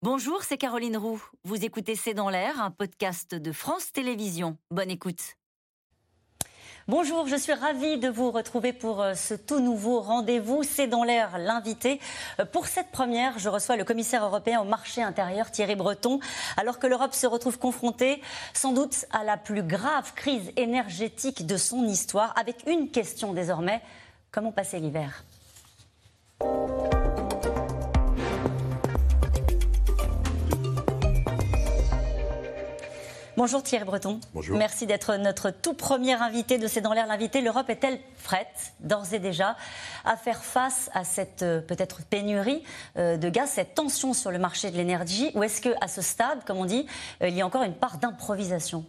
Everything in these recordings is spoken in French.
Bonjour, c'est Caroline Roux. Vous écoutez C'est dans l'air, un podcast de France Télévisions. Bonne écoute. Bonjour, je suis ravie de vous retrouver pour euh, ce tout nouveau rendez-vous. C'est dans l'air l'invité. Euh, pour cette première, je reçois le commissaire européen au marché intérieur, Thierry Breton, alors que l'Europe se retrouve confrontée sans doute à la plus grave crise énergétique de son histoire, avec une question désormais, comment passer l'hiver? Bonjour Thierry Breton. Bonjour. Merci d'être notre tout premier invité de C'est dans l'air l'invité. L'Europe est-elle prête, d'ores et déjà, à faire face à cette euh, peut-être pénurie euh, de gaz, cette tension sur le marché de l'énergie? Ou est-ce qu'à ce stade, comme on dit, euh, il y a encore une part d'improvisation?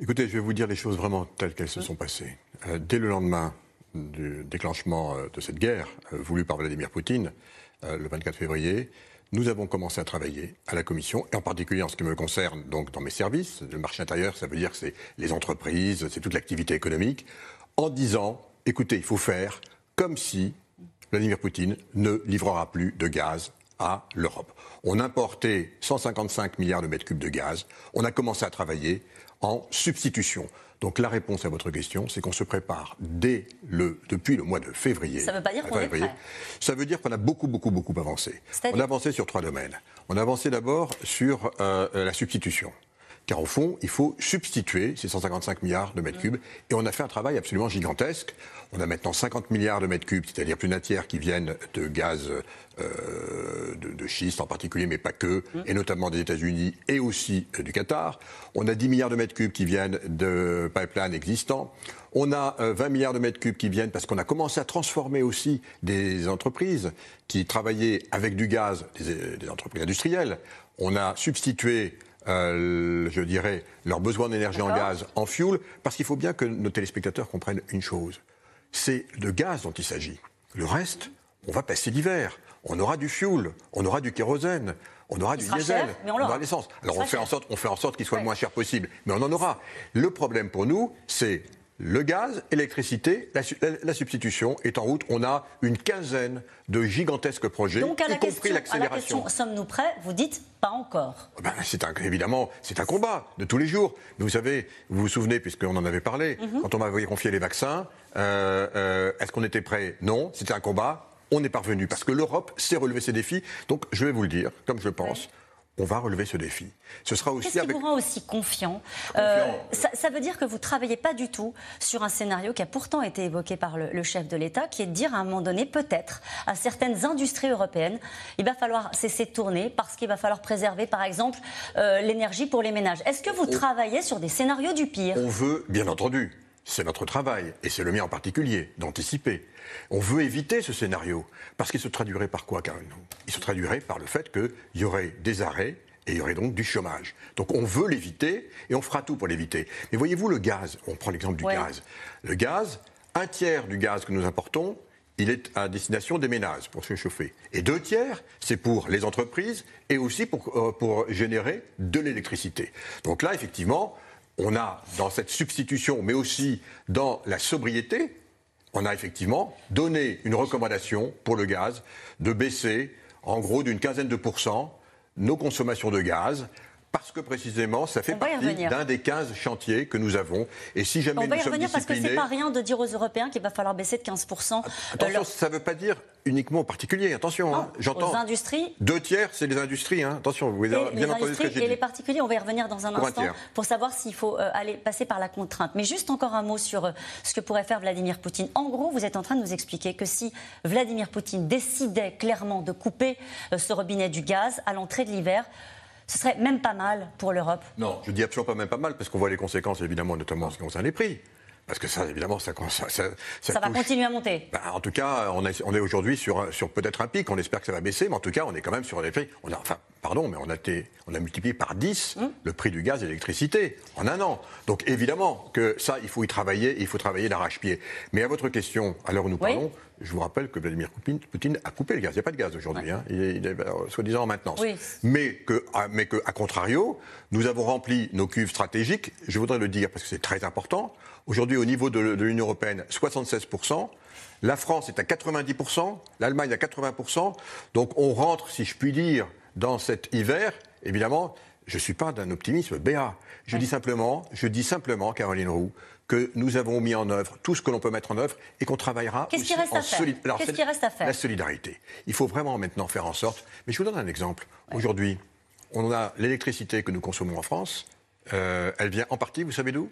Écoutez, je vais vous dire les choses vraiment telles qu'elles se sont passées. dès le lendemain du déclenchement de cette guerre voulue par Vladimir Poutine, le 24 février, nous avons commencé à travailler à la Commission, et en particulier en ce qui me concerne, dans mes services. Le marché intérieur, ça veut dire que c'est les entreprises, c'est toute l'activité économique, en disant écoutez, il faut faire comme si Vladimir Poutine ne livrera plus de gaz à l'Europe. On importait 155 milliards de mètres cubes de gaz. On a commencé à travailler en substitution. Donc la réponse à votre question, c'est qu'on se prépare dès le, depuis le mois de février. Ça ne veut pas dire qu'on est prêt. Ça veut dire qu'on a beaucoup, beaucoup, beaucoup avancé. On a avancé sur trois domaines. On a avancé d'abord sur euh, la substitution. Car au fond, il faut substituer ces 155 milliards de mètres cubes. Et on a fait un travail absolument gigantesque. On a maintenant 50 milliards de mètres cubes, c'est-à-dire plus d'un tiers qui viennent de gaz euh, de, schiste en particulier, mais pas que, et notamment des États-Unis et aussi euh, du Qatar. On a 10 milliards de mètres cubes qui viennent de pipelines existants. On a 20 euh, milliards de mètres cubes qui viennent parce qu'on a commencé à transformer aussi des entreprises qui travaillaient avec du gaz, des, des entreprises industrielles. On a substitué euh, je dirais, leurs besoins d'énergie en gaz en fuel, parce qu'il faut bien que nos téléspectateurs comprennent une chose. C'est de gaz dont il s'agit. Le reste, on va passer l'hiver. On aura du fuel, on aura du kérosène, on aura du diesel, on, aura l'essence. Alors on fait, en sorte, on fait en sorte qu'il soit le moins cher possible, mais on en aura. Le problème pour nous, c'est le gaz, l'électricité, la, substitution est en route. On a une quinzaine de gigantesques projets, y compris l'accélération. Sommes-nous prêts? Vous dites pas encore. Oh ben, c'est évidemment, c'est un combat de tous les jours. vous savez, vous vous souvenez, puisqu'on en avait parlé, mhm. quand on m'avait confié les vaccins, euh, euh, est-ce qu'on était prêt Non, c'était un combat. On est parvenu parce que l'Europe sait relever ses défis. Donc, je vais vous le dire, comme je le pense on va relever ce défi. Ce sera aussi Qu'est-ce qui vous rend aussi confiant, euh, ça, veut dire que vous ne travaillez pas du tout sur un scénario qui a pourtant été évoqué par le, chef de l'État, qui est de dire à un moment donné, peut-être, à certaines industries européennes, il va falloir cesser de tourner parce qu'il va falloir préserver, par exemple, euh, l'énergie pour les ménages. Est-ce que vous travaillez sur des scénarios du pire? On veut, bien entendu, c'est notre travail, et c'est le mien en particulier, d'anticiper. On veut éviter ce scénario, parce qu'il se traduirait par quoi, Karen Il se traduirait par le fait qu'il y aurait des arrêts et il y aurait donc du chômage. Donc on veut l'éviter et on fera tout pour l'éviter. Mais voyez-vous, le gaz, on prend l'exemple du gaz. Le gaz, un tiers du gaz que nous importons, il est à destination des ménages pour se chauffer. Et deux tiers, c'est pour les entreprises et aussi pour, euh, pour générer de l'électricité. Donc là, effectivement, on a dans cette substitution, mais aussi dans la sobriété, on a effectivement donné une recommandation pour le gaz de baisser en gros d'une quinzaine de pourcents nos consommations de gaz parce que précisément, ça fait partie d'un des 15 chantiers que nous avons. Et si jamais On va y revenir parce que c'est pas rien de dire aux Européens qu'il va falloir baisser de 15%. Attention, ça ne veut pas dire uniquement aux particuliers. Attention, hein. j'entends. Aux industries. Deux tiers, c'est les industries. Hein. Attention, vous avez bien entendu ce que Et les particuliers, on va y revenir dans un instant pour savoir s'il faut euh, aller passer par la contrainte. Mais juste encore un mot sur euh, ce que pourrait faire Vladimir Poutine. En gros, vous êtes en train de nous expliquer que si Vladimir Poutine décidait clairement de couper euh, ce robinet du gaz à l'entrée de l'hiver, ce serait même pas mal pour l'Europe Non, je dis absolument pas même pas mal, parce qu'on voit les conséquences, évidemment, notamment en ce qui concerne les prix. Parce que ça, évidemment, ça, ça, ça, ça va continuer à monter. Ben, en tout cas, on, on est aujourd'hui sur, sur peut-être un pic. On espère que ça va baisser, mais en tout cas, on est quand même sur des prix. On a, enfin, pardon, mais on a, été, on a multiplié par 10 hum. le prix du gaz et de l'électricité en un an. Donc évidemment que ça, il faut y travailler, il faut travailler d'arrache-pied. Mais à votre question, à l'heure où nous parlons, je vous rappelle que Vladimir Poutine a coupé le gaz. Il n'y a pas de gaz aujourd'hui. Hein. Il, est, soi-disant en maintenance. Mais que, mais que, à contrario, nous avons rempli nos cuves stratégiques. Je voudrais le dire parce que c'est très important. Aujourd'hui, au niveau de, l'Union européenne, 76%. La France est à 90%, l'Allemagne à 80%. Donc on rentre, si je puis dire, dans cet hiver, évidemment, je ne suis pas d'un optimisme béat. Je dis simplement, je dis simplement, Caroline Roux, que nous avons mis en œuvre tout ce que l'on peut mettre en œuvre et qu'on travaillera Qu'est-ce qui reste, à faire Qu'est-ce qui reste à faire La solidarité. Il faut vraiment maintenant faire en sorte. Mais je vous donne un exemple. Aujourd'hui, on a l'électricité que nous consommons en France. Euh, elle vient en partie, vous savez d'où?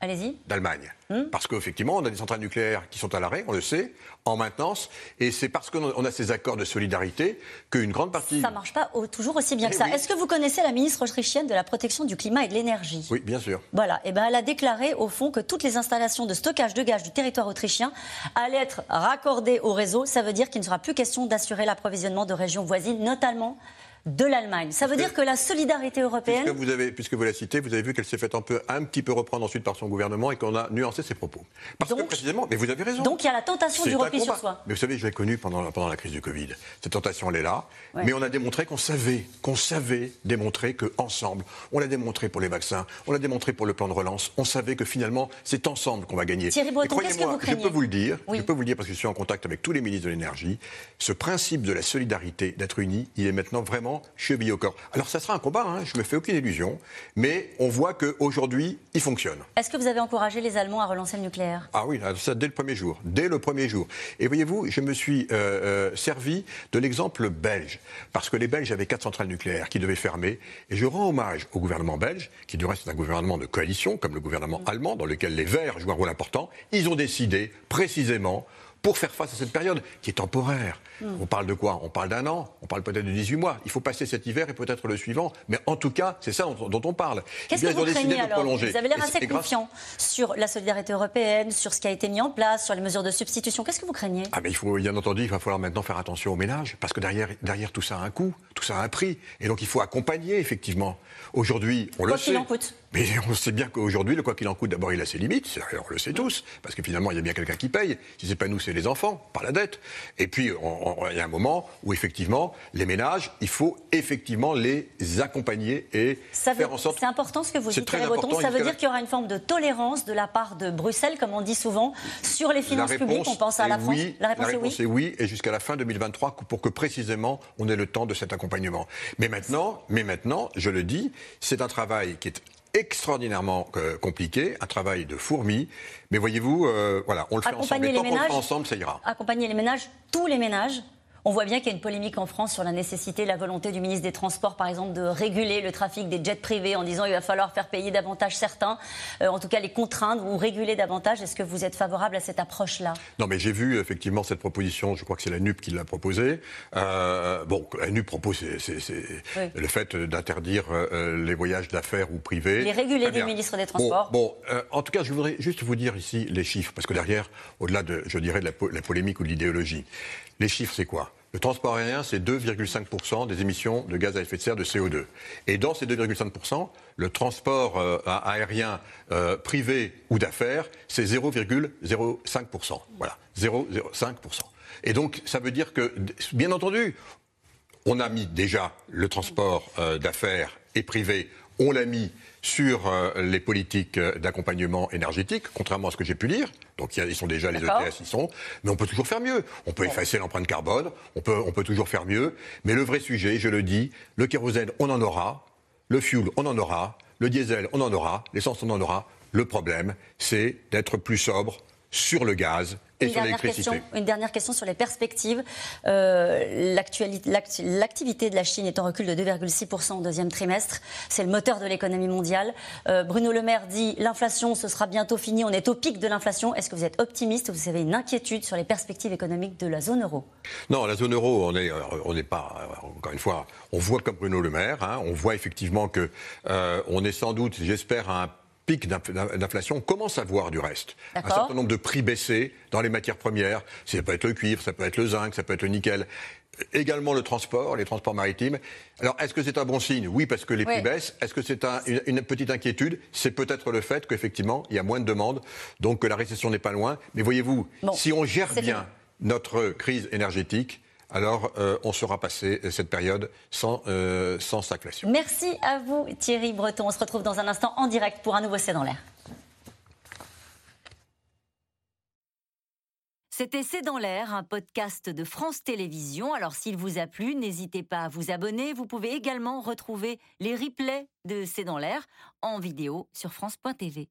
Allez-y. D'Allemagne. Hmm. Parce qu'effectivement, on a des centrales nucléaires qui sont à l'arrêt, on le sait, en maintenance. Et c'est parce qu'on a ces accords de solidarité qu'une grande partie. Ça ne marche pas toujours aussi bien que ça. Est-ce que vous connaissez la ministre autrichienne de la protection du climat et de l'énergie? Oui, bien sûr. Voilà. Et eh ben, elle a déclaré, au fond, que toutes les installations de stockage de gaz du territoire autrichien allaient être raccordées au réseau. Ça veut dire qu'il ne sera plus question d'assurer l'approvisionnement de régions voisines, notamment de l'Allemagne. Ça veut dire que la solidarité européenne. Puisque vous, avez, puisque vous la citez, vous avez vu qu'elle s'est fait un, peu, un petit peu reprendre ensuite par son gouvernement et qu'on a nuancé ses propos. Parce que précisément, mais vous avez raison. Donc il y a la tentation du repli sur soi. Mais vous savez, je l'ai connu pendant, pendant la crise du Covid. Cette tentation, elle est là. Mais on a démontré qu'on savait, qu'on savait démontrer qu'ensemble, on l'a démontré pour les vaccins, on l'a démontré pour le plan de relance, on savait que finalement, c'est ensemble qu'on va gagner. Thierry Breton, qu'est-ce que vous craignez Je peux vous le dire, je peux vous le dire parce que je suis en contact avec tous les ministres de l'énergie. Ce principe de la solidarité, d'être unis, il est maintenant vraiment chevillé au corps. Alors ça sera un combat, hein, je ne me fais aucune illusion, mais on voit qu'aujourd'hui, il fonctionne. Est-ce que vous avez encouragé les Allemands à relancer le nucléaire? Ah oui, ça dès le premier jour, dès le premier jour. Et voyez-vous, je me suis euh, euh, servi de l'exemple belge, parce que les Belges avaient quatre centrales nucléaires qui devaient fermer, et je rends hommage au gouvernement belge, qui du reste est un gouvernement de coalition, comme le gouvernement allemand, dans lequel les Verts jouent un rôle important. Ils ont décidé précisément pour faire face à cette période qui est temporaire. Hmm. On parle de quoi? On parle d'un an, on parle peut-être de 18 mois. Il faut passer cet hiver et peut-être le suivant. Mais en tout cas, c'est ça dont, on parle. Qu'est-ce que vous craignez alors? Vous avez l'air assez confiant sur la solidarité européenne, sur ce qui a été mis en place, sur les mesures de substitution. Qu'est-ce que vous craignez? Ah mais il faut bien entendu, il va falloir maintenant faire attention aux ménages parce que derrière, derrière tout ça a un coût, tout ça a un prix, et donc il faut accompagner effectivement. Aujourd'hui, on le sait. En coûte. Mais on sait bien qu'aujourd'hui, le quoi qu'il en coûte, d'abord, il a ses limites. On le sait tous, parce que finalement, il y a bien quelqu'un qui paye. Si c'est pas nous, c'est les enfants, par la dette. Et puis, il y a un moment où effectivement, les ménages, il faut effectivement les accompagner et faire en sorte. C'est important ce que vous dites, très Breton. Ça veut dire qu'il y aura une forme de tolérance de la part de Bruxelles, comme on dit souvent, sur les finances publiques. On pense à la France. la réponse, est, oui. et jusqu'à la fin 2023, pour que précisément on ait le temps de cet accompagnement. Mais maintenant, mais maintenant, je le dis, c'est un travail qui est extraordinairement euh, compliqué, un travail de fourmi. Mais voyez-vous, euh, voilà, on le fait ensemble. Et tant qu'on le fait ensemble, ça ira. Accompagner les ménages, tous les ménages, on voit bien qu'il y a une polémique en France sur la nécessité, la volonté du ministre des Transports, par exemple, de réguler le trafic des jets privés en disant qu'il va falloir faire payer davantage certains, euh, en tout cas les contraindre ou réguler davantage. Est-ce que vous êtes favorable à cette approche-là? Non, mais j'ai vu effectivement cette proposition, je crois que c'est la NUP qui l'a proposée. Euh, bon, la NUP propose le fait d'interdire euh, les voyages d'affaires ou privés. Les réguler du ministre des Transports. Bon, en tout cas, je voudrais juste vous dire ici les chiffres, parce que derrière, au-delà de, je dirais, de la polémique ou de l'idéologie, les chiffres, c'est quoi? Le transport aérien, c'est 2,5% des émissions de gaz à effet de serre de CO2. Et dans ces 2,5%, le transport euh, aérien euh, privé ou d'affaires, c'est 0,05%. Voilà, 0,05%. Et donc, ça veut dire que, bien entendu, on a mis déjà le transport euh, d'affaires et privé, on l'a mis sur euh, les politiques euh, d'accompagnement énergétique, contrairement à ce que j'ai pu lire. Donc ils sont déjà les ETS, ils sont. Mais on peut toujours faire mieux. On peut effacer l'empreinte carbone, on peut, on peut toujours faire mieux. Mais le vrai sujet, je le dis, le kérosène, on en aura. Le fuel, on en aura. Le diesel, on en aura. L'essence, on en aura. Le problème, c'est d'être plus sobre sur le gaz et une sur l'électricité. Une dernière question sur les perspectives. Euh, L'activité de la Chine est en recul de 2,6% au deuxième trimestre. C'est le moteur de l'économie mondiale. Euh, Bruno Le Maire dit l'inflation, ce sera bientôt fini. On est au pic de l'inflation. Est-ce que vous êtes optimiste ou vous avez une inquiétude sur les perspectives économiques de la zone euro? Non, la zone euro, on n'est on pas, encore une fois, on voit comme Bruno Le Maire. Hein, on voit effectivement que euh, on est sans doute, j'espère, à un pic d'inflation, on commence à voir du reste. Un certain nombre de prix baissés dans les matières premières. Ça peut être le cuivre, ça peut être le zinc, ça peut être le nickel. Également le transport, les transports maritimes. Alors, est-ce que c'est un bon signe? Oui, parce que les prix baissent. Est-ce que c'est une, petite inquiétude? C'est peut-être le fait qu'effectivement, il y a moins de demandes, donc que la récession n'est pas loin. Mais voyez-vous, si on gère bien notre crise énergétique, alors euh, on sera passé cette période sans, euh, sans stagflation. Merci à vous Thierry Breton. On se retrouve dans un instant en direct pour un nouveau C'est dans l'air. C'était C'est dans l'air, un podcast de France Télévisions. Alors s'il vous a plu, n'hésitez pas à vous abonner. Vous pouvez également retrouver les replays de C'est dans l'air en vidéo sur France.tv.